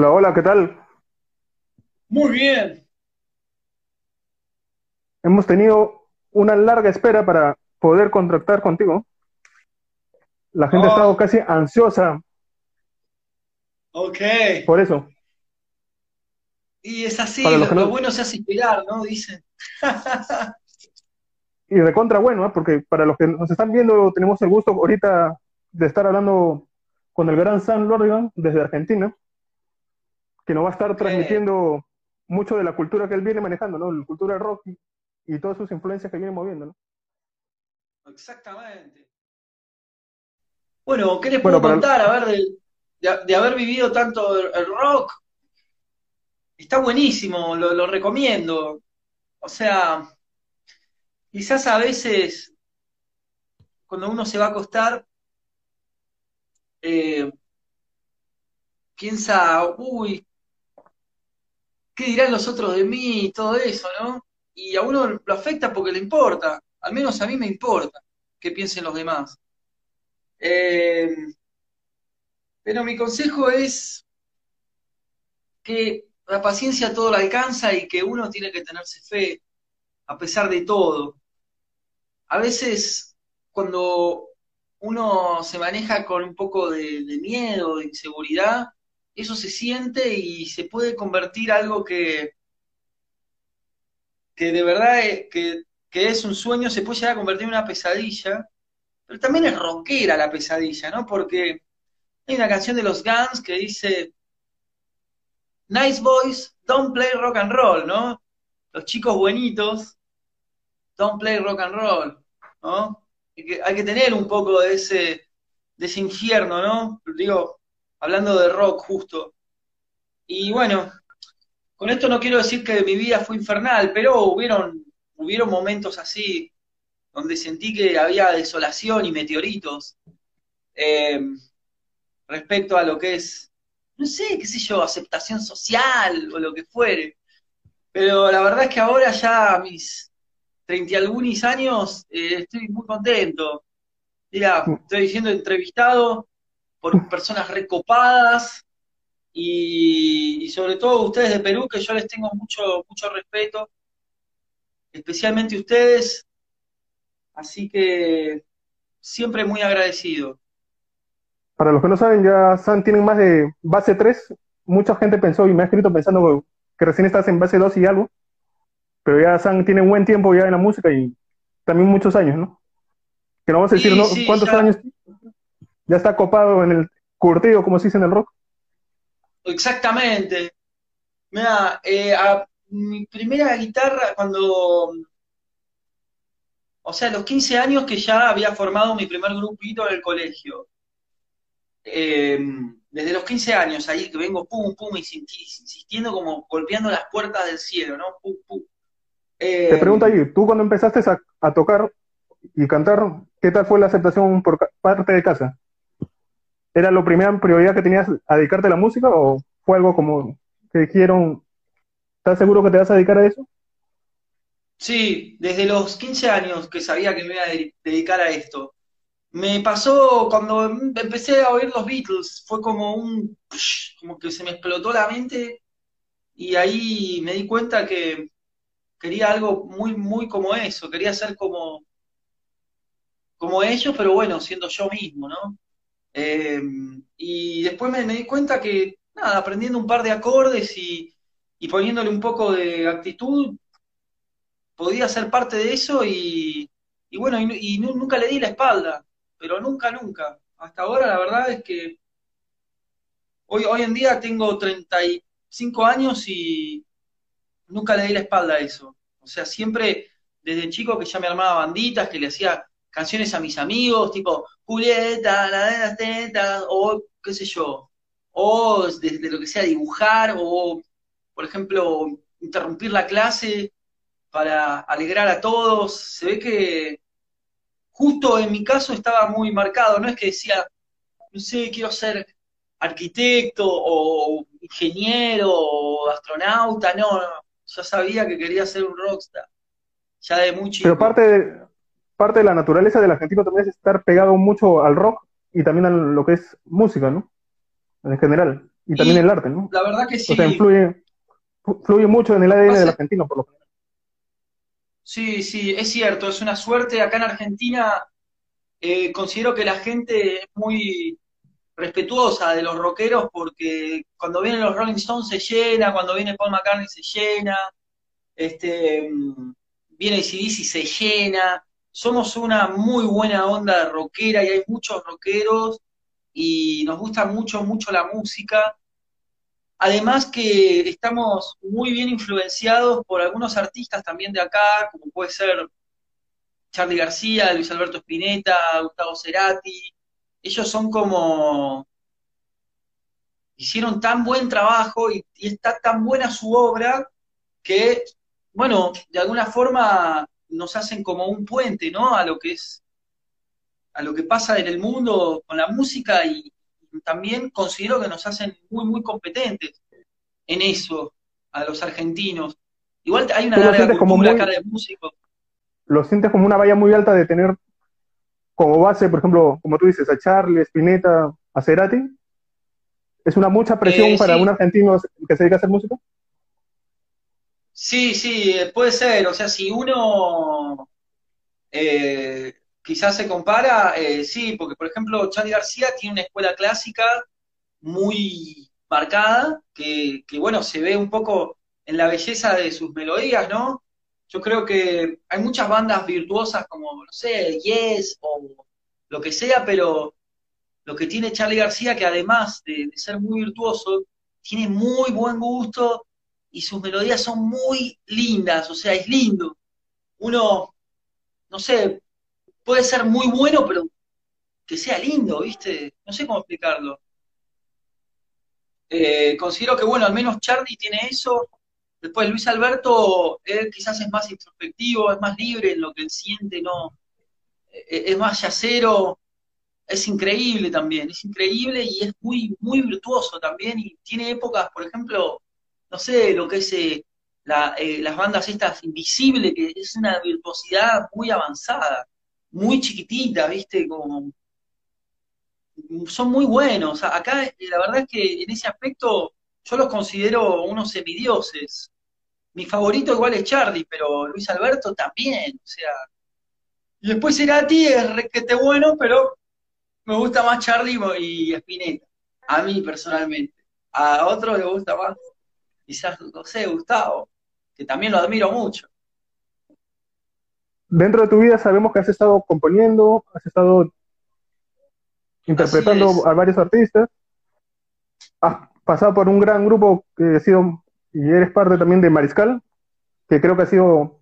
Hola, hola, ¿qué tal? Muy bien. Hemos tenido una larga espera para poder contactar contigo. La gente ha estado Oh, casi ansiosa ok. por eso. Y es así, lo, bueno se hace esperar, ¿no? Dicen. y de contra bueno, ¿eh? Porque para los que nos están viendo, tenemos el gusto ahorita de estar hablando con el gran Sam Lorgan desde Argentina, que nos va a estar transmitiendo mucho de la cultura que él viene manejando, ¿no? La cultura del rock y, y todas sus influencias que viene moviendo, ¿no? exactamente. Bueno, ¿qué les Bueno, puedo para, contar? A ver, de, de- de haber vivido tanto el, el rock, está buenísimo, lo, lo recomiendo. O sea, quizás a veces cuando uno se va a acostar, eh, piensa, uy, ¿qué dirán los otros de mí? Y todo eso, ¿no? Y a uno lo afecta porque le importa, al menos a mí me importa qué piensen los demás. Eh, pero mi consejo es que la paciencia todo lo alcanza y que uno tiene que tenerse fe a pesar de todo. A veces cuando uno se maneja con un poco de miedo, de inseguridad, eso se siente y se puede convertir algo que, que de verdad es, que, que es un sueño, se puede llegar a convertir en una pesadilla, pero también es rockera la pesadilla, ¿no? Porque hay una canción de los Guns que dice, Nice boys don't play rock and roll, ¿no? Los chicos buenitos don't play rock and roll, ¿no? Hay que, hay que tener un poco de ese, de ese infierno, ¿no? Digo, hablando de rock justo. Y bueno, con esto no quiero decir que mi vida fue infernal, pero hubieron, hubieron momentos así donde sentí que había desolación y meteoritos eh, respecto a lo que es, no sé, qué sé yo, aceptación social o lo que fuere. Pero la verdad es que ahora ya mis treinta y algunos años eh, estoy muy contento. Mira, estoy siendo entrevistado por personas recopadas y, y sobre todo ustedes de Perú, que yo les tengo mucho, mucho respeto, especialmente ustedes, así que siempre muy agradecido. para los que no saben, ya Sam tienen más de base 3. Mucha gente pensó y me ha escrito pensando que recién estás en base 2 y algo. Pero ya Sam tiene un buen tiempo ya en la música y también muchos años, ¿no? Que no vamos a decir, Sí, ¿no? sí, ¿Cuántos ya, años ya está copado en el curtido, como se dice en el rock? exactamente. Mira, eh, a- mi primera guitarra cuando, o sea, a los 15 años que ya había formado mi primer grupito en el colegio. Eh, desde los 15 años ahí que vengo pum, pum, insisti- insistiendo como golpeando las puertas del cielo, ¿no? Pum, pum. Te Eh, pregunto ahí, tú cuando empezaste a, a tocar y cantar, ¿qué tal fue la aceptación por parte de casa? ¿Era la primera prioridad que tenías a dedicarte a la música o fue algo como que dijeron, ¿estás seguro que te vas a dedicar a eso? sí, desde los 15 años que sabía que me iba a de- dedicar a esto. Me pasó cuando empecé a oír los Beatles, fue como un, como que se me explotó la mente y ahí me di cuenta que quería algo muy, muy como eso, quería ser como, como ellos, pero bueno, siendo yo mismo, ¿no? Eh, y después me, di cuenta que, nada, aprendiendo un par de acordes y, y poniéndole un poco de actitud, podía ser parte de eso y, y bueno, y, y nu- nunca le di la espalda, pero nunca, nunca. Hasta ahora la verdad es que hoy, hoy en día tengo 35 años y nunca le di la espalda a eso. O sea, siempre desde chico que ya me armaba banditas, que le hacía canciones a mis amigos, tipo Julieta, la de las tetas, o qué sé yo, o desde lo que sea dibujar, o por ejemplo, interrumpir la clase para alegrar a todos. Se ve que justo en mi caso estaba muy marcado, no es que decía, no sé, quiero ser arquitecto o ingeniero o astronauta, no, no, yo sabía que quería ser un rockstar, ya de muy Pero chico. parte de, parte de la naturaleza del argentino también es estar pegado mucho al rock y también a lo que es música, ¿no? En general. y también el arte, ¿no? La verdad que sí. O sea, influye, fluye mucho en el ADN del argentino, por lo general. Sí, sí, es cierto, es una suerte. Acá en Argentina eh, considero que la gente es muy respetuosa de los rockeros porque cuando vienen los Rolling Stones se llena, cuando viene Paul McCartney se llena, este, mm, viene ACDC se llena. Somos una muy buena onda rockera y hay muchos rockeros y nos gusta mucho, mucho la música. Además que estamos muy bien influenciados por algunos artistas también de acá, como puede ser Charlie García, Luis Alberto Spinetta, Gustavo Cerati. Ellos son como... Hicieron tan buen trabajo y, está tan buena su obra que, bueno, de alguna forma nos hacen como un puente, ¿no? A lo que es, a lo que pasa en el mundo con la música y, también considero que nos hacen muy, muy competentes en eso, a los argentinos. Igual hay una larga cultura como acá de músicos. ¿Lo sientes como una valla muy alta de tener como base, por ejemplo, como tú dices, a Charlie, Spinetta, a Cerati? ¿Es una mucha presión eh, para un argentino que se dedica a hacer música? Sí, sí, puede ser. O sea, si uno eh, quizás se compara, eh, sí, porque por ejemplo Charlie García tiene una escuela clásica muy marcada, que, bueno, se ve un poco en la belleza de sus melodías, ¿no? Yo creo que hay muchas bandas virtuosas como, no sé, Yes o lo que sea, pero lo que tiene Charlie García, que además de, de ser muy virtuoso, tiene muy buen gusto y sus melodías son muy lindas, o sea, es lindo. Uno, no sé, puede ser muy bueno, pero que sea lindo, ¿viste? No sé cómo explicarlo. Eh, considero que, bueno, al menos Charlie tiene eso. Después Luis Alberto, él quizás es más introspectivo, es más libre en lo que él siente, no, eh, es más yacero, es increíble también, es increíble y es muy, muy virtuoso también, y tiene épocas, por ejemplo, no sé, lo que es eh, las bandas estas invisibles, que es una virtuosidad muy avanzada muy chiquitita, ¿viste? Como, son muy buenos. Acá eh, la verdad es que en ese aspecto yo los considero unos semidioses. Mi favorito igual es Charlie, pero Luis Alberto también, o sea. Y después ti es requete bueno, pero me gusta más Charlie y Spinetta. A mí personalmente. A otro le gusta más, quizás, no sé, Gustavo, que también lo admiro mucho dentro de tu vida sabemos que has estado componiendo, has estado interpretando a varios artistas, has pasado por un gran grupo que ha sido, y eres parte también de Mariscal, que creo que ha sido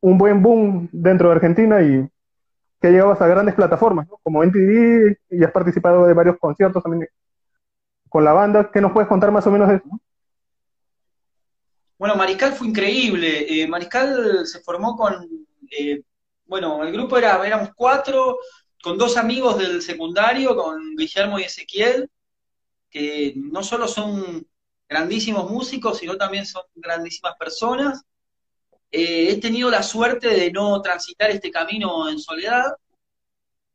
un buen boom dentro de Argentina y que ha llegado a grandes plataformas, como MTV, y has participado de varios conciertos también con la banda. ¿Qué nos puedes contar más o menos de eso? Bueno, Mariscal fue increíble. Eh, Mariscal se formó con, eh, bueno, el grupo era, éramos cuatro, con dos amigos del secundario, con Guillermo y Ezequiel, que no solo son grandísimos músicos, sino también son grandísimas personas. Eh, he tenido la suerte de no transitar este camino en soledad.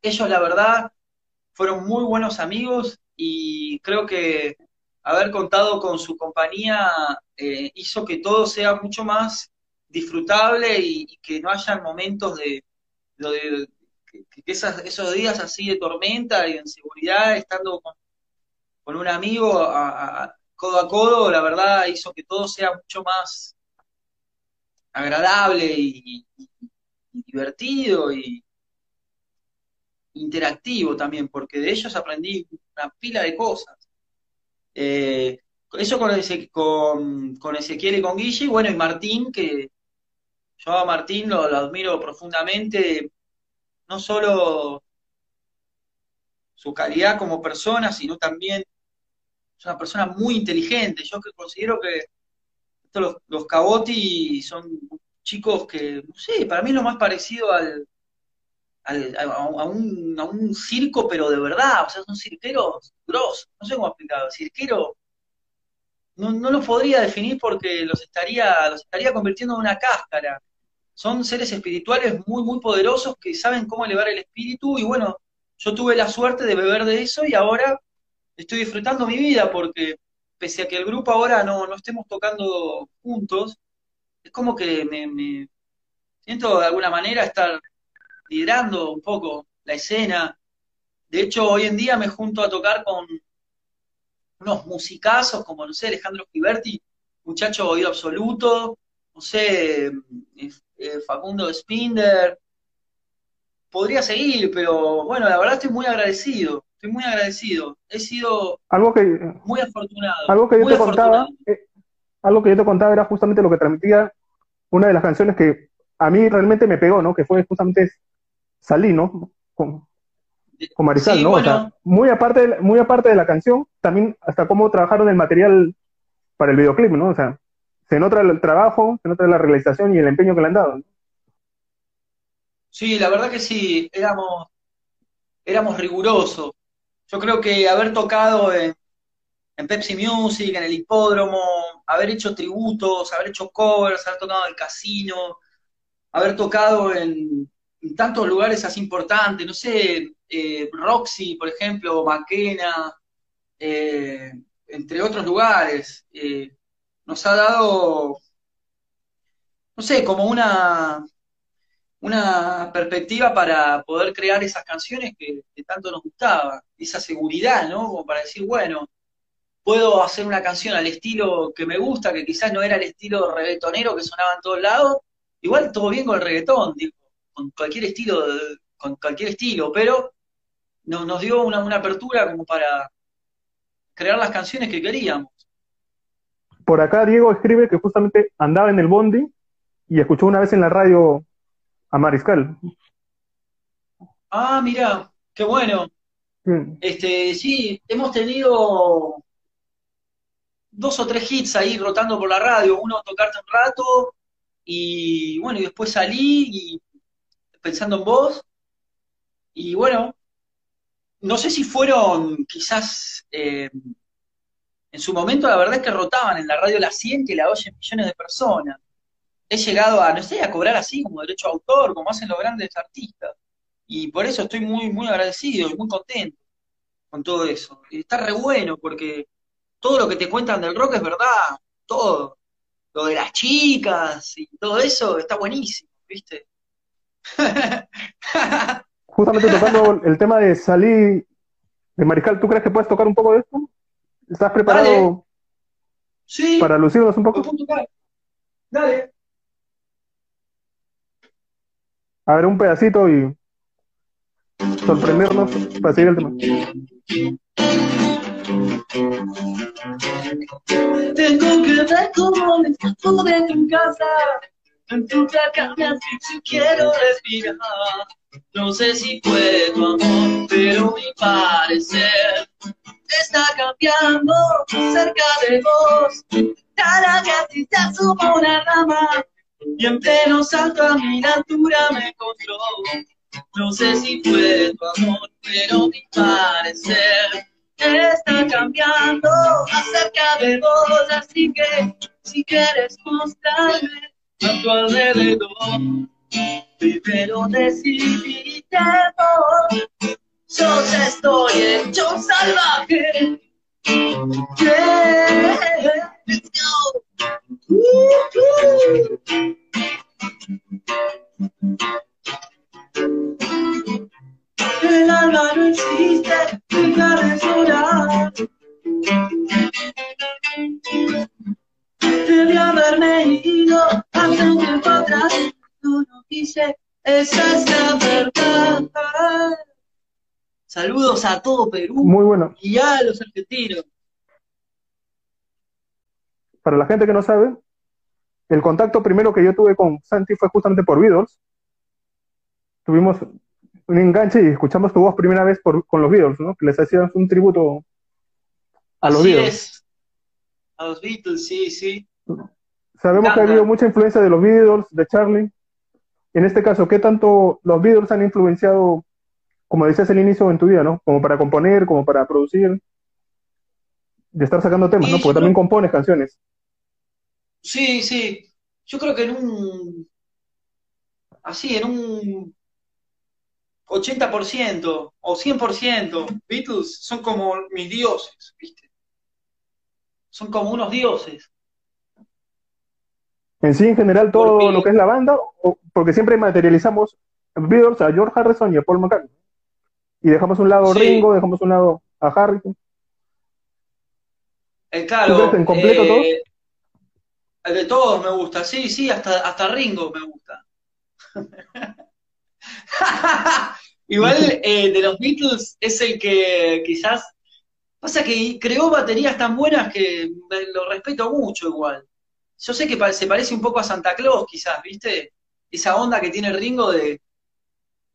Ellos, la verdad, fueron muy buenos amigos y creo que haber contado con su compañía eh, hizo que todo sea mucho más disfrutable y, que no haya momentos de, que, esos días así de tormenta y de inseguridad, estando con, un amigo a, codo a codo, la verdad hizo que todo sea mucho más agradable y, divertido y interactivo también, porque de ellos aprendí una pila de cosas. Eh, eso con, con, con, Ezequiel y con Guille, bueno, y Martín, que yo a Martín lo, admiro profundamente, no solo su calidad como persona, sino también es una persona muy inteligente. Yo que considero que los, los Caboti son chicos que, no sé, para mí es lo más parecido al, a, un, a, un, circo, pero de verdad, o sea, son cirqueros grosos, no sé cómo explicarlo, cirquero, no, no los podría definir porque los estaría, los estaría convirtiendo en una cáscara. Son seres espirituales muy, muy poderosos que saben cómo elevar el espíritu y bueno, yo tuve la suerte de beber de eso y ahora estoy disfrutando mi vida porque pese a que el grupo ahora no, no estemos tocando juntos, es como que me, me siento de alguna manera estar liderando un poco la escena. De hecho, hoy en día me junto a tocar con unos musicazos como, no sé, Alejandro Giberti, muchacho oído absoluto, no sé, eh, eh, Facundo Spinder. Podría seguir, pero bueno, la verdad estoy muy agradecido, estoy muy agradecido. He sido algo que, muy afortunado. Algo que yo te contaba, eh, algo que yo te contaba era justamente lo que transmitía una de las canciones que a mí realmente me pegó, ¿no? Que fue justamente Salí, ¿no? Con, con Marisal, ¿no? O sea, muy aparte, de, muy aparte de la canción, también hasta cómo trabajaron el material para el videoclip, ¿no? O sea, se nota el trabajo, se nota la realización y el empeño que le han dado. Sí, la verdad que sí, éramos, éramos rigurosos. Yo creo que haber tocado en, en Pepsi Music, en el hipódromo, haber hecho tributos, haber hecho covers, haber tocado en el casino, haber tocado en tantos lugares así importantes, no sé, eh, Roxy, por ejemplo, Maquena, eh, entre otros lugares, eh, nos ha dado, no sé, como una, una perspectiva para poder crear esas canciones que, tanto nos gustaba, esa seguridad, ¿no? Como para decir, bueno, puedo hacer una canción al estilo que me gusta, que quizás no era el estilo reggaetonero que sonaba en todos lados, igual todo bien con el reggaetón, digo, con cualquier estilo, con cualquier estilo, pero nos dio una, apertura como para crear las canciones que queríamos. Por acá Diego escribe que justamente andaba en el bondi y escuchó una vez en la radio a Mariscal. Ah, mira, qué bueno. Este, sí, hemos tenido dos o tres hits ahí rotando por la radio, uno tocarte un rato y bueno, y después salí y pensando en vos y bueno, no sé si fueron quizás eh, en su momento, la verdad es que rotaban en la radio La 100 que la oyen millones de personas. He llegado a, no sé, a cobrar así como derecho a autor, como hacen los grandes artistas. Y por eso estoy muy, muy agradecido y muy contento con todo eso. Y está re bueno porque todo lo que te cuentan del rock es verdad, todo. Lo de las chicas y todo eso está buenísimo, ¿viste? justamente tocando el tema de salir de Mariscal, ¿tú crees que puedes tocar un poco de esto? ¿Estás preparado sí, para lucirnos un poco? Dale. A ver, un pedacito y sorprendernos para seguir el tema. Tengo que ver cómo me de tu casa. En tu placa me dicho quiero respirar. No sé si fue tu amor, pero mi parecer está cambiando cerca de vos. Cada te asumo una rama y en pleno salto a mi altura me encontró. No sé si fue tu amor, pero mi parecer está cambiando acerca de vos. Así que si quieres mostrarme a tu alrededor Primero decidí vos, yo ya estoy hecho salvaje. Yeah. El alma no existe, dejar de llorar. Debí haberme ido hace un tiempo atrás no esa es la verdad. Saludos a todo Perú. Muy bueno. Y a los argentinos. Para la gente que no sabe, el contacto primero que yo tuve con Santi fue justamente por Beatles. Tuvimos un enganche y escuchamos tu voz primera vez por, con los Beatles, ¿no? Que les hacías un tributo a los Beatles. A los Beatles, sí, sí. Sabemos que ha habido mucha influencia de los Beatles, de Charlie en este caso, ¿qué tanto los Beatles han influenciado, como decías al inicio, en tu vida, ¿no? Como para componer, como para producir, de estar sacando temas, ¿no? Porque también compones canciones. Sí, sí. Yo creo que en un. Así, en un. 80% o 100%. Beatles son como mis dioses, ¿viste? Son como unos dioses. En sí, en general, todo lo que es la banda, porque siempre materializamos Beatles a George Harrison y a Paul McCartney. Y dejamos un lado Ringo, dejamos un lado a Harrison. Eh, claro. en completo eh, El de todos me gusta, sí, sí, hasta, hasta Ringo me gusta. Igual eh, de los Beatles es el que quizás. Pasa que creó baterías tan buenas que lo respeto mucho igual. Yo sé que se parece un poco a Santa Claus, quizás, ¿viste? Esa onda que tiene Ringo de.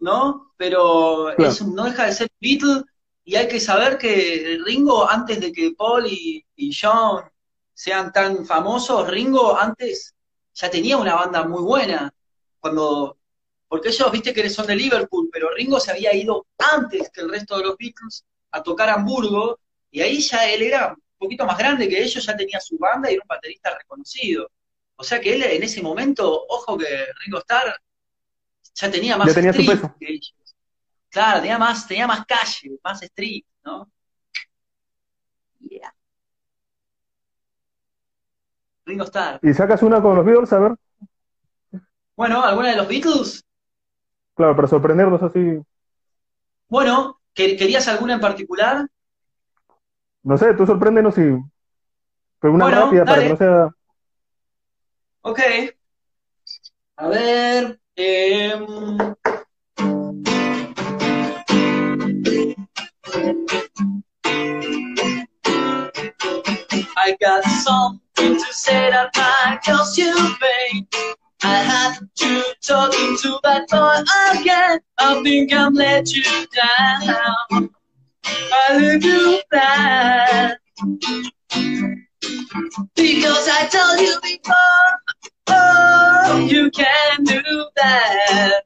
¿No? Pero no deja de ser Beatle y hay que saber que Ringo, antes de que Paul y, y John sean tan famosos, Ringo antes ya tenía una banda muy buena. Cuando porque ellos, viste que son de Liverpool, pero Ringo se había ido antes que el resto de los Beatles a tocar Hamburgo, y ahí ya él era poquito más grande que ellos, ya tenía su banda y era un baterista reconocido. O sea que él en ese momento, ojo que Ringo Starr ya tenía más street que ellos. Claro, tenía más, tenía más calle, más street, ¿no? Yeah. Ringo Starr. ¿Y sacas una con los Beatles, a ver? Bueno, ¿alguna de los Beatles? Claro, para sorprendernos así. Bueno, ¿querías alguna en particular? No sé, tú sorpréndenos y. Pero una rápida para que no sea. Ok. A ver. Eh... I got something to say that might cause you pain. I had to talk to that boy again. I think I'm let you down. I leave you bad. Because I told you before, oh, you can do that.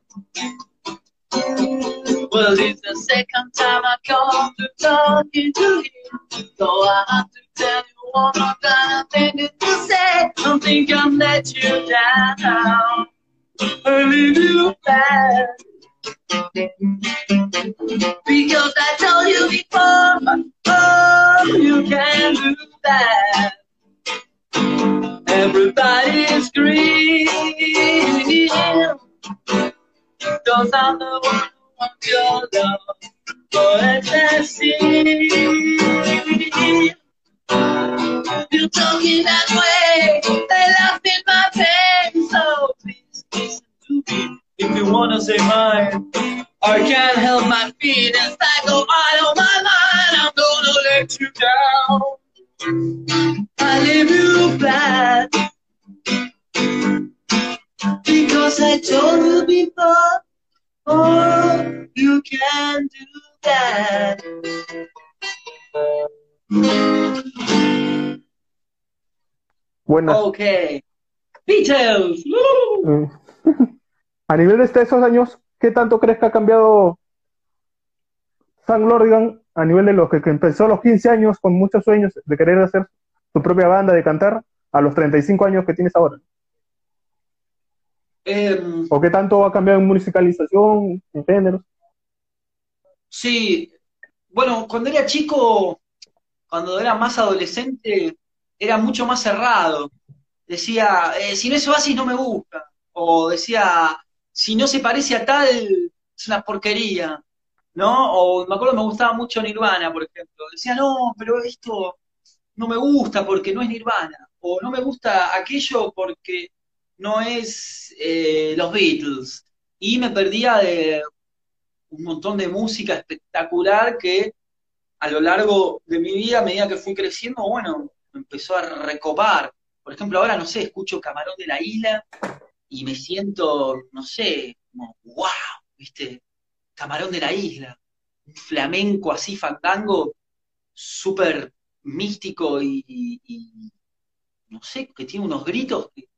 Well, it's the second time I come to talking to you, so I have to tell you one more time. Thing to say, I think I'm let you down. I leave you bad. Because I told you before, oh, you can do that. Everybody's screaming. Cause I'm the one who wants your love. Let's see. You're talking that way, they laugh in my face. So please listen to me if you wanna say mine. I can't help my feelings that go out of my mind. I'm gonna let you down. I leave you bad. Because I told you before, oh, you can do that. Buenas. Ok. Beatles. Mm. A nivel de esos años, ¿qué tanto crees que ha cambiado Sam Lordigan a nivel de los que, empezó a los 15 años con muchos sueños de querer hacer su propia banda, de cantar, a los 35 años que tienes ahora? Em, ¿O qué tanto ha cambiado en musicalización, en género? Sí, bueno, cuando era chico, cuando era más adolescente, era mucho más cerrado. Decía, eh, si no es Oasis no me gusta. O decía, si no se parece a tal, es una porquería. ¿No? O me acuerdo me gustaba mucho Nirvana, por ejemplo. Decía, no, pero esto no me gusta porque no es Nirvana. O no me gusta aquello porque no es eh, los Beatles. Y me perdía de un montón de música espectacular que a lo largo de mi vida, a medida que fui creciendo, bueno, me empezó a recopar. Por ejemplo, ahora, no sé, escucho Camarón de la Isla y me siento, no sé, como, wow, ¿viste? Camarón de la Isla. Un flamenco así, fandango, súper místico y, no sé, que tiene unos gritos que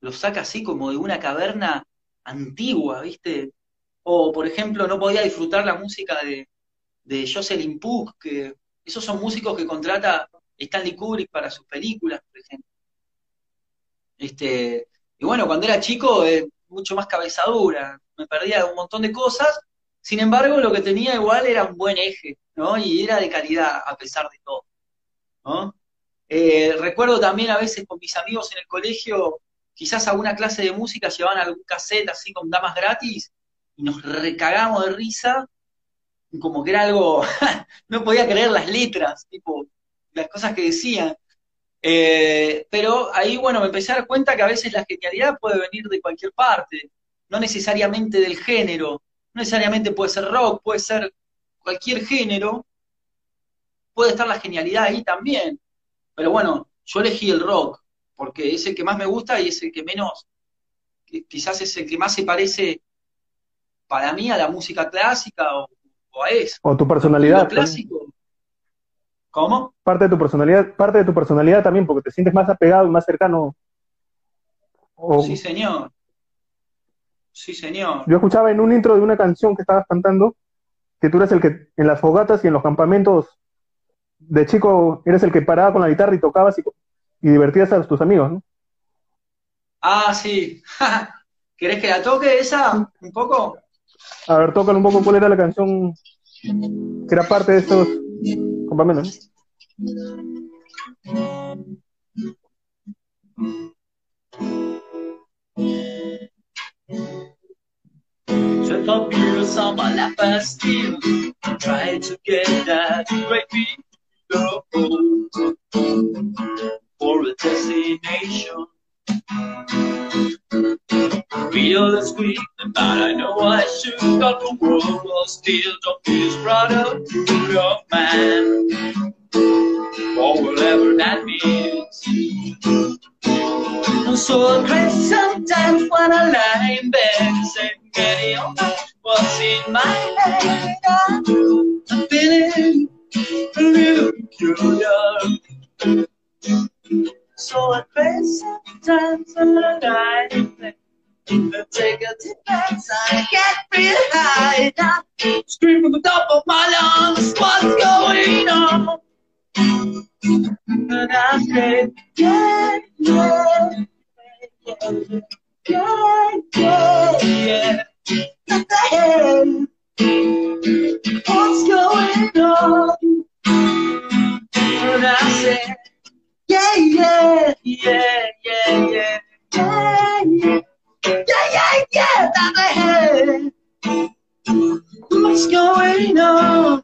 los saca así como de una caverna antigua, ¿viste? O, por ejemplo, no podía disfrutar la música de, de Jocelyn Puck, que esos son músicos que contrata Stanley Kubrick para sus películas, por ejemplo. Este, y bueno, cuando era chico, eh, mucho más cabezadura, me perdía un montón de cosas, Sin embargo, lo que tenía igual era un buen eje, ¿no? Y era de calidad, a pesar de todo, ¿no? Eh, recuerdo también a veces con mis amigos en el colegio, quizás alguna clase de música llevaban algún cassette así con damas gratis y nos recagamos de risa, como que era algo, no podía creer las letras, tipo, las cosas que decían. Eh, pero ahí, bueno, me empecé a dar cuenta que a veces la genialidad puede venir de cualquier parte, no necesariamente del género, no necesariamente puede ser rock, puede ser cualquier género, puede estar la genialidad ahí también. Pero bueno, yo elegí el rock, porque es el que más me gusta y es el que menos, quizás es el que más se parece para mí a la música clásica o, a eso. O tu personalidad. clásico. ¿Cómo? Parte de tu personalidad, parte de tu personalidad también, porque te sientes más apegado y más cercano. Sí, señor. Sí, señor. Yo escuchaba en un intro de una canción que estabas cantando que tú eres el que en las fogatas y en los campamentos de chico eres el que paraba con la guitarra y tocabas y, y divertías a tus amigos, ¿no? Ah, sí. ¿Querés que la toque esa un poco? A ver, tócalo un poco cuál era la canción que era parte de estos Ba may nun? Je t'empire s'en va la pastille. Try to get that great beat. For a destination. real as squeak but I know I should got the world will don't be as proud of man. Or whatever that means. So I cry sometimes when I lie in bed and say, getting on what's in my head. I'm feeling a little peculiar. So I pray sometimes when I lie in bed. Take a deep breath, I get real high now. Scream from the top of my lungs, what's going on? And I say, yeah, yeah, yeah, yeah, yeah. What the hell? What's going on? And I say, yeah, yeah, yeah, yeah, yeah, yeah, yeah. Yeah, yeah, yeah, What's going on?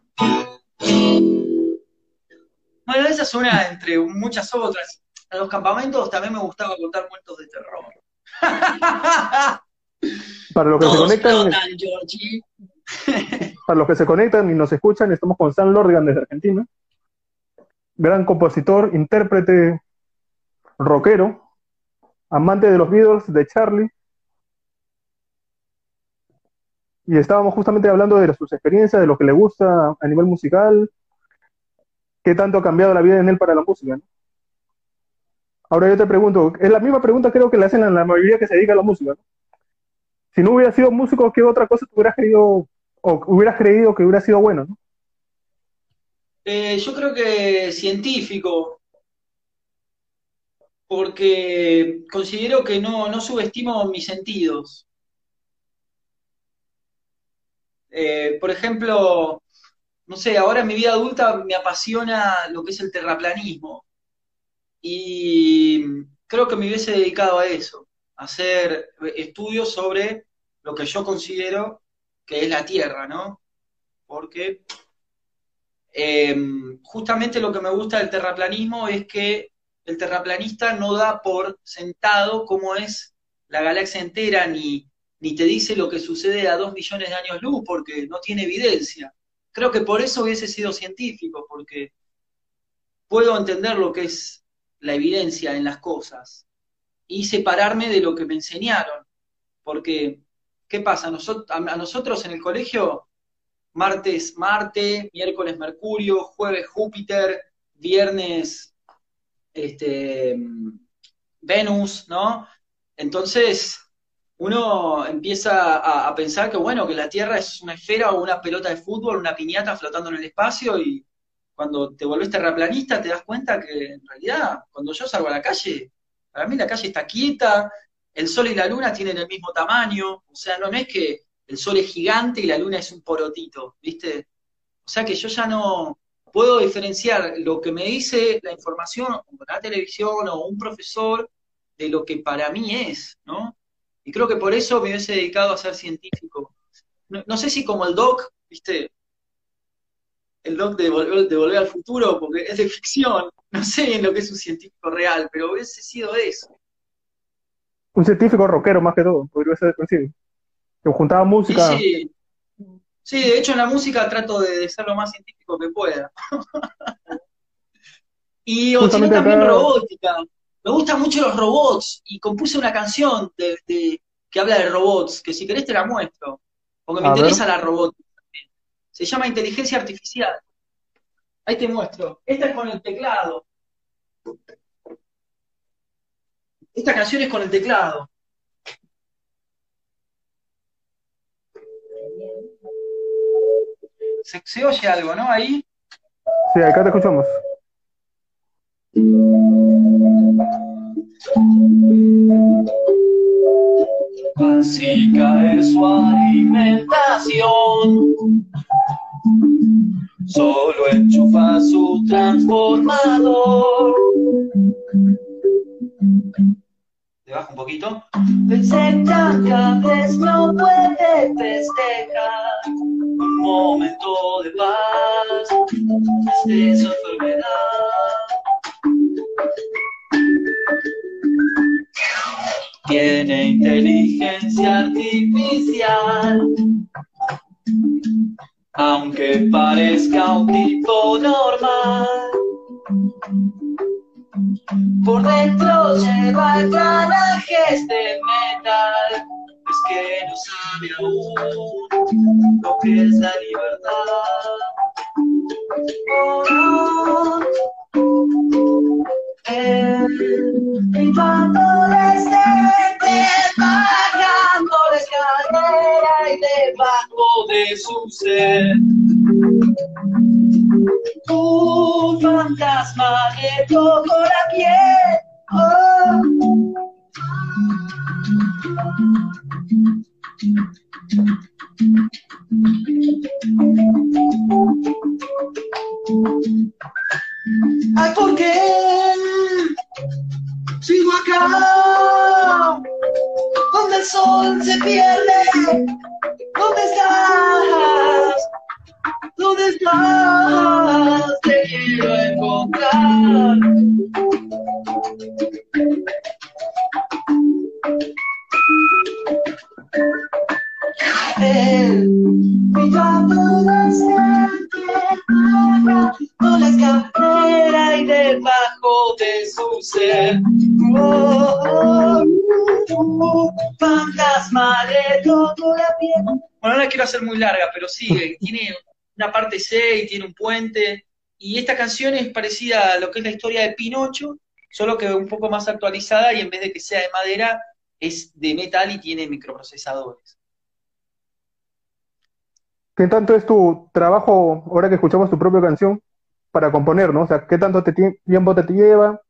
Bueno, esa es una entre muchas otras. En los campamentos también me gustaba contar cuentos de terror. Para los que se conectan. para los que se conectan y nos escuchan, estamos con Sam Lorgan desde Argentina. Gran compositor, intérprete, rockero, amante de los Beatles, de Charlie, y estábamos justamente hablando de sus experiencias, de lo que le gusta a nivel musical, qué tanto ha cambiado la vida en él para la música. Ahora yo te pregunto, es la misma pregunta creo que le hacen a la mayoría que se dedica a la música. Si no hubiera sido músico, ¿qué otra cosa te hubieras creído o hubieras creído que hubiera sido bueno? Eh, yo creo que científico, porque considero que no, no subestimo mis sentidos. Eh, por ejemplo, no sé, ahora en mi vida adulta me apasiona lo que es el terraplanismo. Y creo que me hubiese dedicado a eso, a hacer estudios sobre lo que yo considero que es la Tierra, ¿no? Porque em, justamente lo que me gusta del terraplanismo es que el terraplanista no da por sentado cómo es la galaxia entera, ni ni te dice lo que sucede a dos millones de años luz, porque no tiene evidencia. Creo que por eso hubiese sido científico, porque puedo entender lo que es la evidencia en las cosas y separarme de lo que me enseñaron. Porque, ¿qué pasa? a nosotros en el colegio, martes Marte, miércoles Mercurio, jueves Júpiter, viernes este, Venus, ¿no? Entonces, uno empieza a, pensar que, bueno, que la Tierra es una esfera o una pelota de fútbol, una piñata flotando en el espacio y cuando te volvés terraplanista te das cuenta que en realidad cuando yo salgo a la calle, para mí la calle está quieta, el sol y la luna tienen el mismo tamaño, o sea, no, es que el sol es gigante y la luna es un porotito, ¿viste? O sea que yo ya no puedo diferenciar lo que me dice la información la televisión o un profesor de lo que para mí es, ¿no? Y creo que por eso me hubiese dedicado a ser científico. No, sé si como el doc, ¿viste? El doc de volver, de volver al futuro, porque es de ficción, no sé en lo que es un científico real, pero hubiese sido eso. Un científico rockero más que todo, podría ser decir. Que juntaba música. Sí, sí. de hecho en la música trato de, ser lo más científico que pueda. y o también robótica. Me gustan mucho los robots y compuse una canción de, que habla de robots, que si querés te la muestro, porque me interesa la robótica. Se llama inteligencia artificial. Ahí te muestro. Esta es con el teclado. Esta canción es con el teclado. Se, oye algo, ¿no? Ahí. Sí, acá te escuchamos. Básica es su alimentación. Solo enchufa su transformador. Le bajo un poquito. Cada vez no puede festejar un momento de paz desde su enfermedad. Tiene inteligencia artificial, aunque parezca un tipo normal. Por dentro lleva carajes de metal, es que no sabe aún lo que es la libertad. Oh, no. Y cuando les bajando la escalera y debajo de su ser. Un fantasma le tocó la piel. Oh. Parte C y tiene un puente. Y esta canción es parecida a lo que es la historia de Pinocho, solo que un poco más actualizada y en vez de que sea de madera, es de metal y tiene microprocesadores. ¿Qué tanto es tu trabajo, ahora que escuchamos tu propia canción, para componer, ¿no? O sea, ¿qué tanto tiempo te, lleva?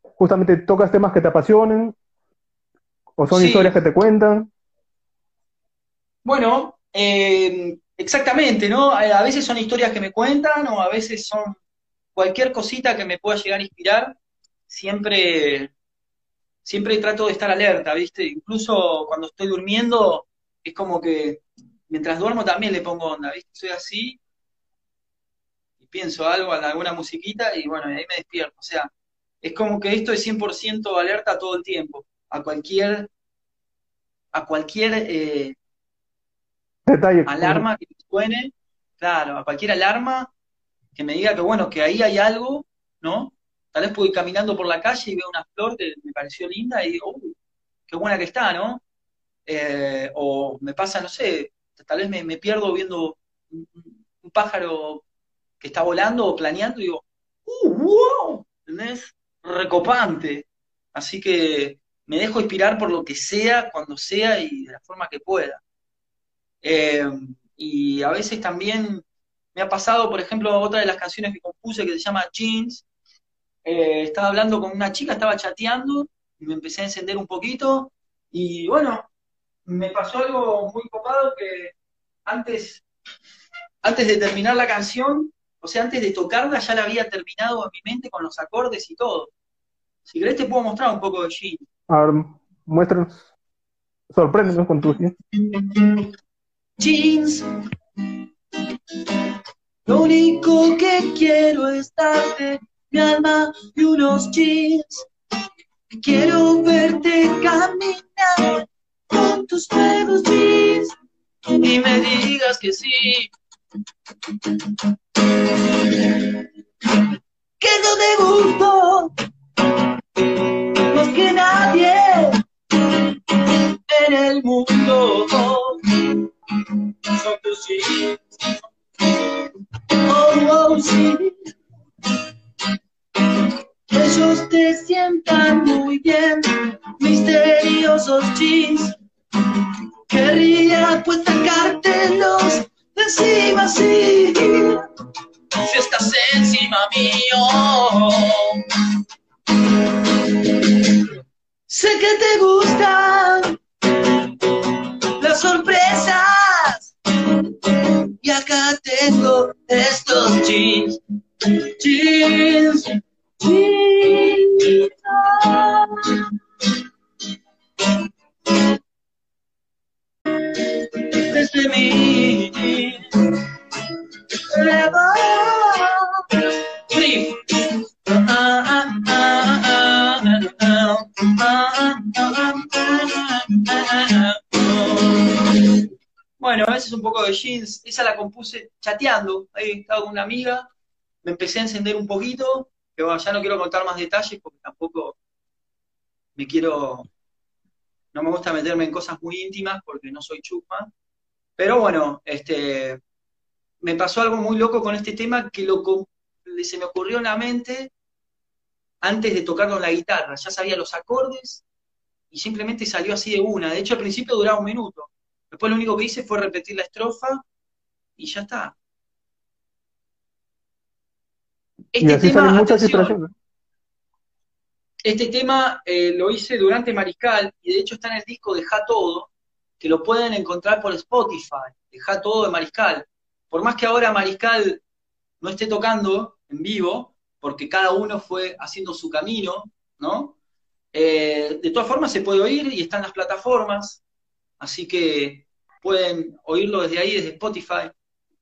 ¿Justamente tocas temas que te apasionen? ¿O son historias que te cuentan? Bueno, eh, exactamente, ¿no? A veces son historias que me cuentan o a veces son cualquier cosita que me pueda llegar a inspirar. Siempre, siempre trato de estar alerta, ¿viste? Incluso cuando estoy durmiendo, es como que mientras duermo también le pongo onda, ¿viste? Soy así y pienso algo, alguna musiquita y bueno, ahí me despierto. O sea, es como que esto es 100% alerta todo el tiempo, a cualquier, a cualquier eh, alarma que suene, claro, a cualquier alarma que me diga que bueno, que ahí hay algo, ¿no? Tal vez puedo ir caminando por la calle y veo una flor que me pareció linda y digo, uy, qué buena que está, ¿no? Eh, o me pasa, no sé, tal vez me, pierdo viendo un, pájaro que está volando o planeando y digo, ¡uh, wow! ¿Entendés? Recopante. Así que me dejo inspirar por lo que sea, cuando sea y de la forma que pueda. Eh, y a veces también me ha pasado, por ejemplo, otra de las canciones que compuse que se llama Jeans. Eh, estaba hablando con una chica, estaba chateando, y me empecé a encender un poquito, y bueno, me pasó algo muy copado que antes, antes de terminar la canción, o sea, antes de tocarla ya la había terminado en mi mente con los acordes y todo. Si querés te puedo mostrar un poco de Jeans. A ver, muéstranos. Sorpréndenos con tu Jeans. Lo único que quiero es darte mi alma y unos jeans. Quiero verte caminar con tus nuevos jeans y me digas que sí. Que no te gustó más que nadie en el mundo. Son tus jeans. Oh, oh, sí. Ellos te sientan muy bien, misteriosos jeans. Querría pues sacártelos encima, sí. Si estás encima mío. Sé que te gustan las sorpresas. Y acá tengo estos jeans, jeans, jeans. Desde mí, Free. Poco de jeans. Esa la compuse chateando. Ahí estaba con una amiga. Me empecé a encender un poquito. Pero ya no quiero contar más detalles porque tampoco me quiero. No me gusta meterme en cosas muy íntimas porque no soy chusma. Pero bueno, este, me pasó algo muy loco con este tema que lo, se me ocurrió en la mente antes de tocar con la guitarra. Ya sabía los acordes y simplemente salió así de una. De hecho, al principio duraba un minuto. Después lo único que hice fue repetir la estrofa y ya está. Este tema, este tema eh, lo hice durante Mariscal y de hecho está en el disco Deja Todo, que lo pueden encontrar por Spotify, Deja Todo de Mariscal. Por más que ahora Mariscal no esté tocando en vivo, porque cada uno fue haciendo su camino, ¿no? Eh, de todas formas se puede oír y están las plataformas, así que pueden oírlo desde ahí, desde Spotify,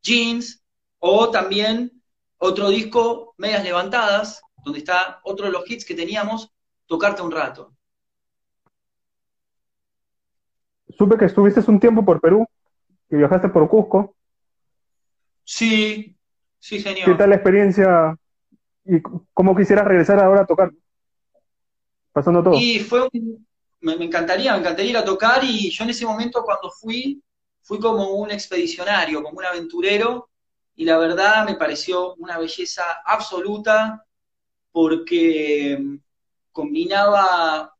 Jeans, o también otro disco, Medias Levantadas, donde está otro de los hits que teníamos, Tocarte un rato. Supe que estuviste un tiempo por Perú, que viajaste por Cusco. Sí, sí, señor. ¿Qué tal la experiencia y cómo quisieras regresar ahora a tocar? Pasando todo. Y fue me, encantaría, me encantaría ir a tocar y yo en ese momento cuando fui, fui como un expedicionario, como un aventurero y la verdad me pareció una belleza absoluta porque mm, combinaba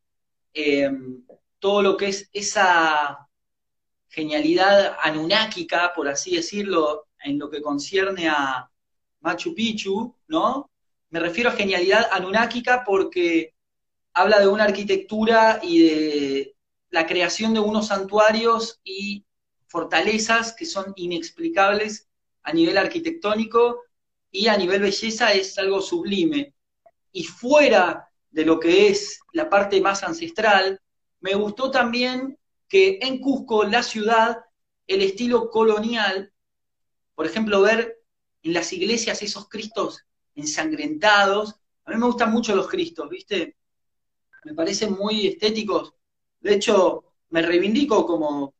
em, todo lo que es esa genialidad anunáquica, por así decirlo, en lo que concierne a Machu Picchu, ¿no? Me refiero a genialidad anunáquica porque habla de una arquitectura y de la creación de unos santuarios y fortalezas que son inexplicables a nivel arquitectónico y a nivel belleza es algo sublime. Y fuera de lo que es la parte más ancestral, me gustó también que en Cusco, la ciudad, el estilo colonial, por ejemplo, ver en las iglesias esos cristos ensangrentados. A mí me gustan mucho los cristos, ¿viste? Me parecen muy estéticos. De hecho, me reivindico como,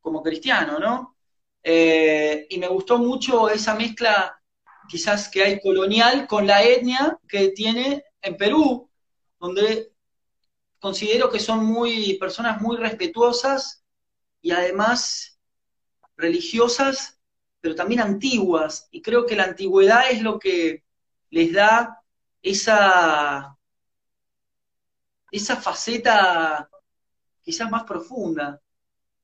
como cristiano, ¿no? Eh, y me gustó mucho esa mezcla quizás que hay colonial con la etnia que tiene en Perú, donde considero que son muy personas muy respetuosas y además religiosas, pero también antiguas. Y creo que la antigüedad es lo que les da esa, esa faceta quizás más profunda.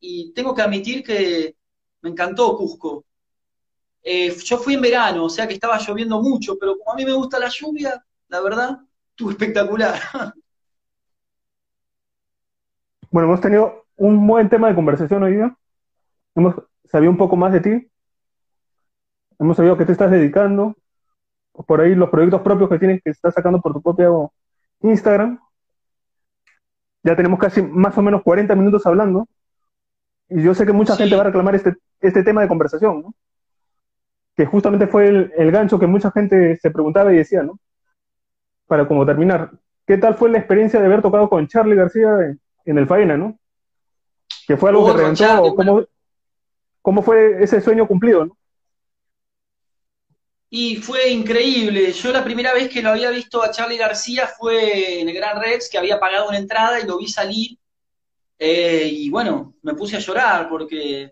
Y tengo que admitir que me encantó Cusco. Eh, yo fui en verano, o sea que estaba lloviendo mucho, pero como a mí me gusta la lluvia, la verdad, estuvo espectacular. Bueno, hemos tenido un buen tema de conversación hoy día. Hemos sabido un poco más de ti. Hemos sabido que te estás dedicando. Por ahí los proyectos propios que tienes que estás sacando por tu propio Instagram. Ya tenemos casi más o menos 40 minutos hablando. Y yo sé que mucha gente va a reclamar este, este tema de conversación, ¿no? Que justamente fue el, el gancho que mucha gente se preguntaba y decía, ¿no? Para como terminar, ¿qué tal fue la experiencia de haber tocado con Charlie García en, el Faena, ¿no? Que fue algo que reventó, ¿cómo, ¿cómo, fue ese sueño cumplido, ¿no? Y fue increíble. Yo la primera vez que lo había visto a Charlie García fue en el Gran Rex, que había pagado una entrada y lo vi salir. Eh, y bueno, me puse a llorar porque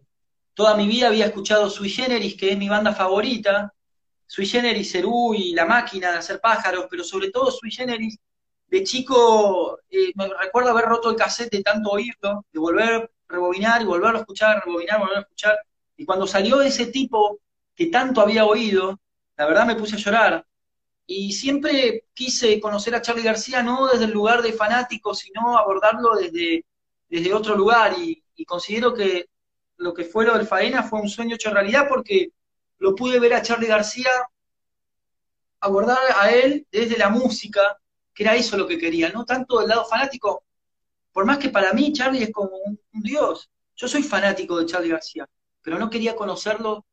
toda mi vida había escuchado Sui Generis, que es mi banda favorita. Sui Generis, Cerú y La Máquina de Hacer Pájaros, pero sobre todo Sui Generis de chico eh, me recuerdo haber roto el cassette de tanto oírlo, de volver, rebobinar y volverlo a escuchar, rebobinar, volverlo a escuchar. Y cuando salió ese tipo que tanto había oído, la verdad me puse a llorar. Y siempre quise conocer a Charlie García no desde el lugar de fanático, sino abordarlo desde, desde otro lugar. Y, considero que lo que fue lo del Faena fue un sueño hecho realidad porque lo pude ver a Charlie García abordar a él desde la música, que era eso lo que quería, no tanto del lado fanático, por más que para mí Charlie es como un, dios. Yo soy fanático de Charlie García, pero no quería conocerlo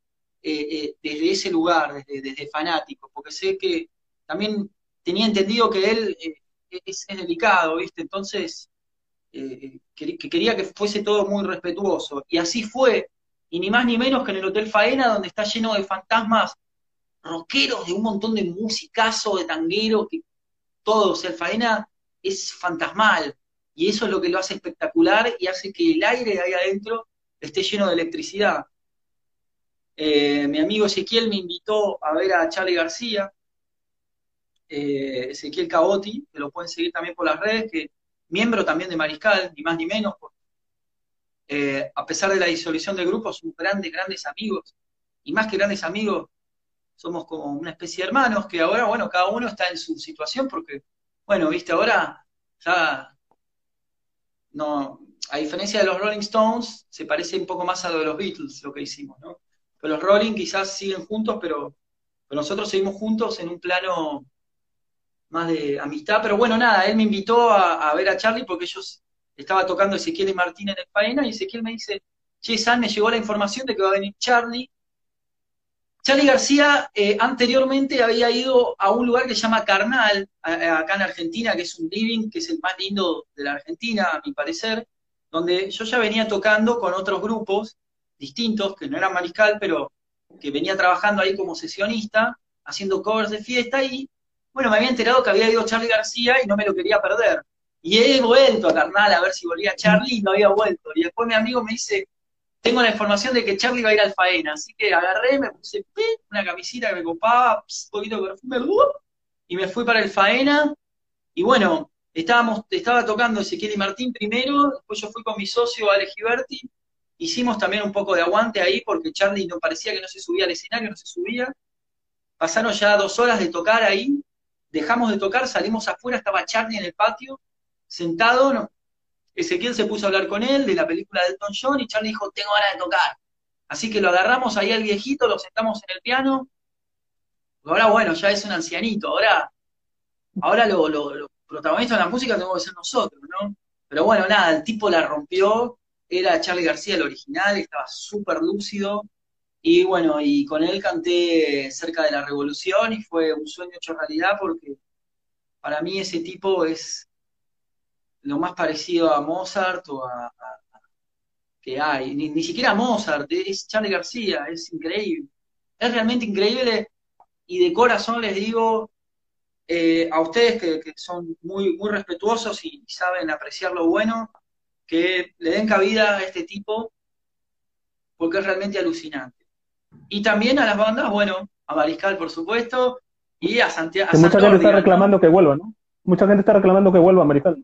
eh, eh, desde ese lugar, desde, fanático, porque sé que también tenía entendido que él eh, es, delicado, ¿viste? Entonces, que, que, quería que fuese todo muy respetuoso. Y así fue, y ni más ni menos que en el Hotel Faena, donde está lleno de fantasmas rockeros, de un montón de musicazo, de tanguero, que todo, o sea, el faena es fantasmal y eso es lo que lo hace espectacular y hace que el aire de ahí adentro esté lleno de electricidad. Eh, mi amigo Ezequiel me invitó a ver a Charlie García, eh, Ezequiel Caboti, que lo pueden seguir también por las redes, que miembro también de Mariscal, ni más ni menos, eh, a pesar de la disolución del grupo, son grandes, grandes amigos, y más que grandes amigos, somos como una especie de hermanos que ahora, bueno, cada uno está en su situación porque, bueno, viste, ahora ya no, a diferencia de los Rolling Stones, se parece un poco más a lo de los Beatles, lo que hicimos, ¿no? Pero los Rolling quizás siguen juntos, pero, nosotros seguimos juntos en un plano más de amistad, pero bueno, nada, él me invitó a, ver a Charlie porque ellos estaba tocando Ezequiel y Martín en el Faena y Ezequiel me dice, che, San, me llegó la información de que va a venir Charlie Charlie García eh, anteriormente había ido a un lugar que se llama Carnal, acá en Argentina, que es un living, que es el más lindo de la Argentina, a mi parecer, donde yo ya venía tocando con otros grupos distintos, que no eran mariscal, pero que venía trabajando ahí como sesionista, haciendo covers de fiesta, y bueno, me había enterado que había ido Charlie García y no me lo quería perder. Y he vuelto a Carnal a ver si volvía Charlie y no había vuelto. Y después mi amigo me dice, tengo la información de que Charlie va a ir al faena, así que agarré, me puse una camisita que me copaba, un poquito de perfume, y me fui para el faena, y bueno, estábamos, estaba tocando Ezequiel y Martín primero, después yo fui con mi socio Alex Giberti, hicimos también un poco de aguante ahí, porque Charlie no parecía que no se subía al escenario, no se subía, pasaron ya dos horas de tocar ahí, dejamos de tocar, salimos afuera, estaba Charlie en el patio, sentado, no, Ezequiel se puso a hablar con él de la película de Elton John y Charlie dijo, tengo ganas de tocar. Así que lo agarramos ahí al viejito, lo sentamos en el piano. Ahora, bueno, ya es un ancianito. Ahora, ahora lo, lo, protagonistas de la música tenemos que ser nosotros, ¿no? Pero bueno, nada, el tipo la rompió. Era Charlie García el original, estaba súper lúcido. Y bueno, y con él canté cerca de la revolución y fue un sueño hecho realidad porque para mí ese tipo es lo más parecido a Mozart o a, que hay. Ni, siquiera Mozart, es Charlie García, es increíble. Es realmente increíble y de corazón les digo eh, a ustedes que, son muy, muy respetuosos y, saben apreciar lo bueno, que le den cabida a este tipo porque es realmente alucinante. Y también a las bandas, bueno, a Mariscal por supuesto, y a Santiago. mucha gente está reclamando que vuelva, ¿no? Mucha gente está reclamando que vuelva a Mariscal.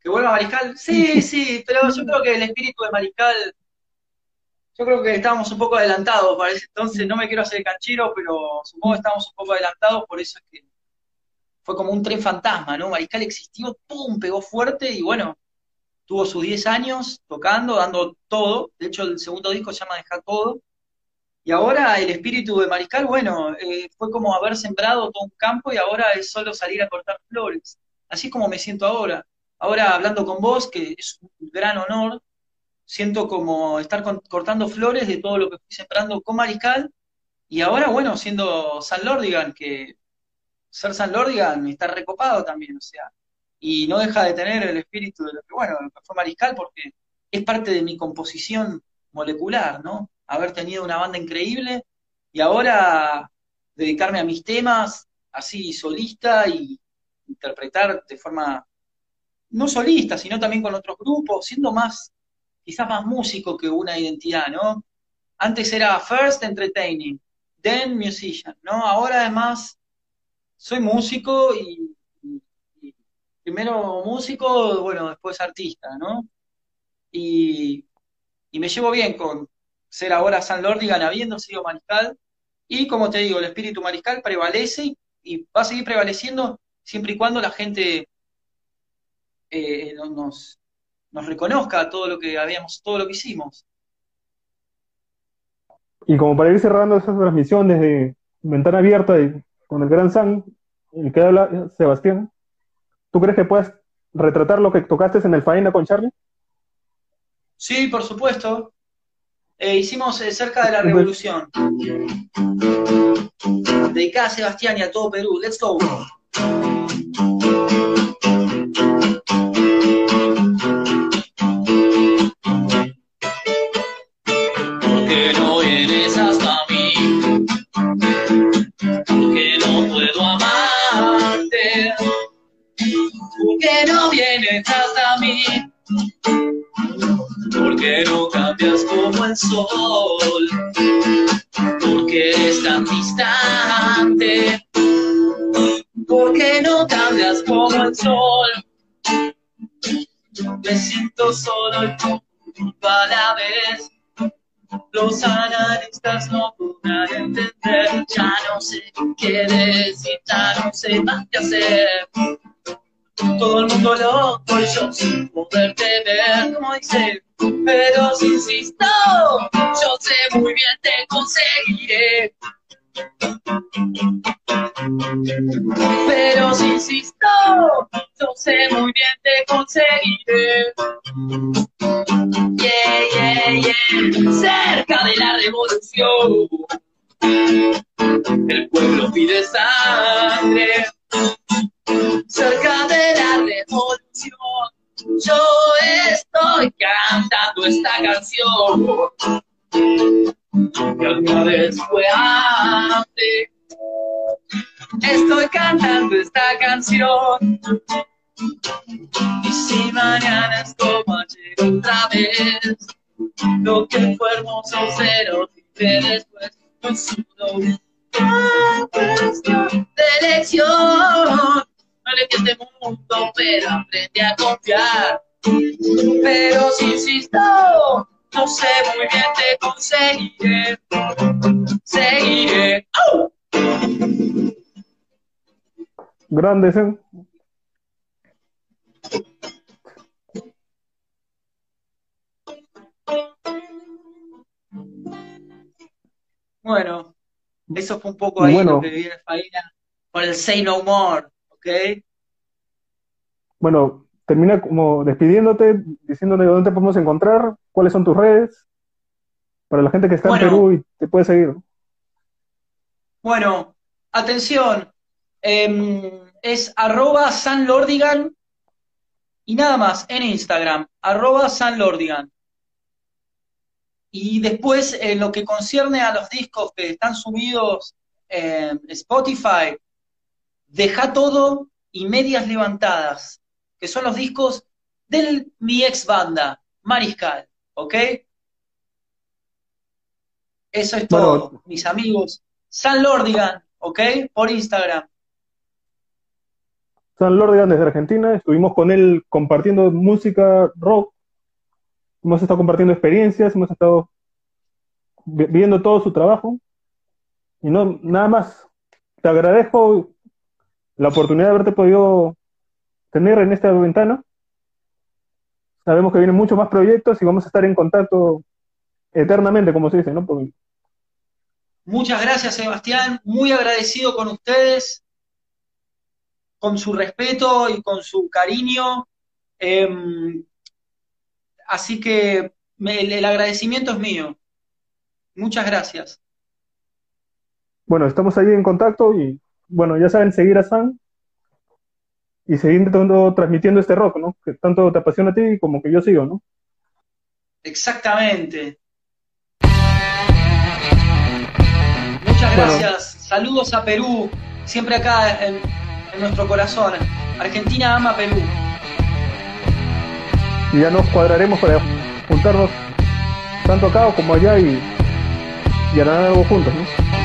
¿Que vuelva Mariscal? Sí, sí, pero yo creo que el espíritu de Mariscal, yo creo que estábamos un poco adelantados para ese entonces, no me quiero hacer canchero, pero supongo que estábamos un poco adelantados, por eso es que fue como un tren fantasma, ¿no? Mariscal existió, ¡pum! pegó fuerte y bueno, tuvo sus 10 años tocando, dando todo. De hecho, el segundo disco se llama Deja Todo. Y ahora el espíritu de Mariscal, bueno, eh, fue como haber sembrado todo un campo y ahora es solo salir a cortar flores. Así como me siento ahora. Ahora hablando con vos, que es un gran honor, siento como estar cortando flores de todo lo que fui sembrando con Mariscal. Y ahora, bueno, siendo San Lordigan, que ser San Lordigan está recopado también, o sea, y no deja de tener el espíritu de lo que, bueno, fue Mariscal porque es parte de mi composición molecular, ¿no? Haber tenido una banda increíble y ahora dedicarme a mis temas así solista y interpretar de forma no solista, sino también con otros grupos, siendo más, quizás más músico que una identidad, ¿no? Antes era first entertaining, then musician, ¿no? Ahora además soy músico y primero músico, bueno, después artista, ¿no? Y, me llevo bien con ser ahora San Lordigan habiendo sido mariscal, y como te digo, el espíritu mariscal prevalece y, va a seguir prevaleciendo siempre y cuando la gente eh, nos, nos reconozca todo lo que habíamos, todo lo que hicimos. Y como para ir cerrando esa transmisión desde Ventana Abierta y con el Gran San, el que habla Sebastián, ¿Tú crees que puedes retratar lo que tocaste en el Faena con Charlie? Sí, por supuesto. Eh, hicimos eh, cerca de la revolución. Dedicada a Sebastián y a todo Perú. Let's go. Poderte ver, dice, pero si insisto, yo sé muy bien te conseguiré. Pero si insisto, yo sé muy bien te conseguiré. Yeah, yeah, yeah, cerca de la revolución, el pueblo pide sangre cerca de la revolución. Yo estoy cantando esta canción que alguna vez fue antes. Estoy cantando esta canción. Y si mañana es como ayer otra vez, lo que fue hermoso cero vive después, solo cuestión de elección no le este mundo, pero aprende a confiar. Pero si insisto, no sé muy bien te conseguiré. Seguiré. ¡Oh! Grandes, ¿eh? Bueno, eso fue un poco ahí lo que viví en Faina con el Say No More. Bueno, termina como despidiéndote, diciéndole dónde te podemos encontrar, cuáles son tus redes, para la gente que está en Perú y te puede seguir. Bueno, atención, em, es arroba sanlordigan y nada más en Instagram, arroba sanlordigan. Y después, en lo que concierne a los discos que están subidos en Spotify, Deja todo y medias levantadas, que son los discos de mi ex banda, Mariscal, ¿ok? Eso es todo, mis amigos. San Lordigan, ¿ok? Por Instagram. San Lordigan desde Argentina, estuvimos con él compartiendo música rock, hemos estado compartiendo experiencias, hemos estado viendo todo su trabajo. Y no, nada más. Te agradezco la oportunidad de haberte podido tener en esta ventana. sabemos que vienen muchos más proyectos y vamos a estar en contacto eternamente, como se dice, ¿no? Porque Muchas gracias, Sebastián. Muy agradecido con ustedes, con su respeto y con su cariño. Em, así que me- el, el agradecimiento es mío. Muchas gracias. bueno, estamos ahí en contacto y bueno, ya saben, seguir a San y seguir intentando transmitiendo este rock, ¿no? Que tanto te apasiona a ti como que yo sigo, ¿no? Exactamente. Muchas Bueno. gracias. Saludos a Perú, siempre acá en, en nuestro corazón. Argentina ama a Perú. Y ya nos cuadraremos para juntarnos tanto acá como allá y, y harán algo juntos, ¿no?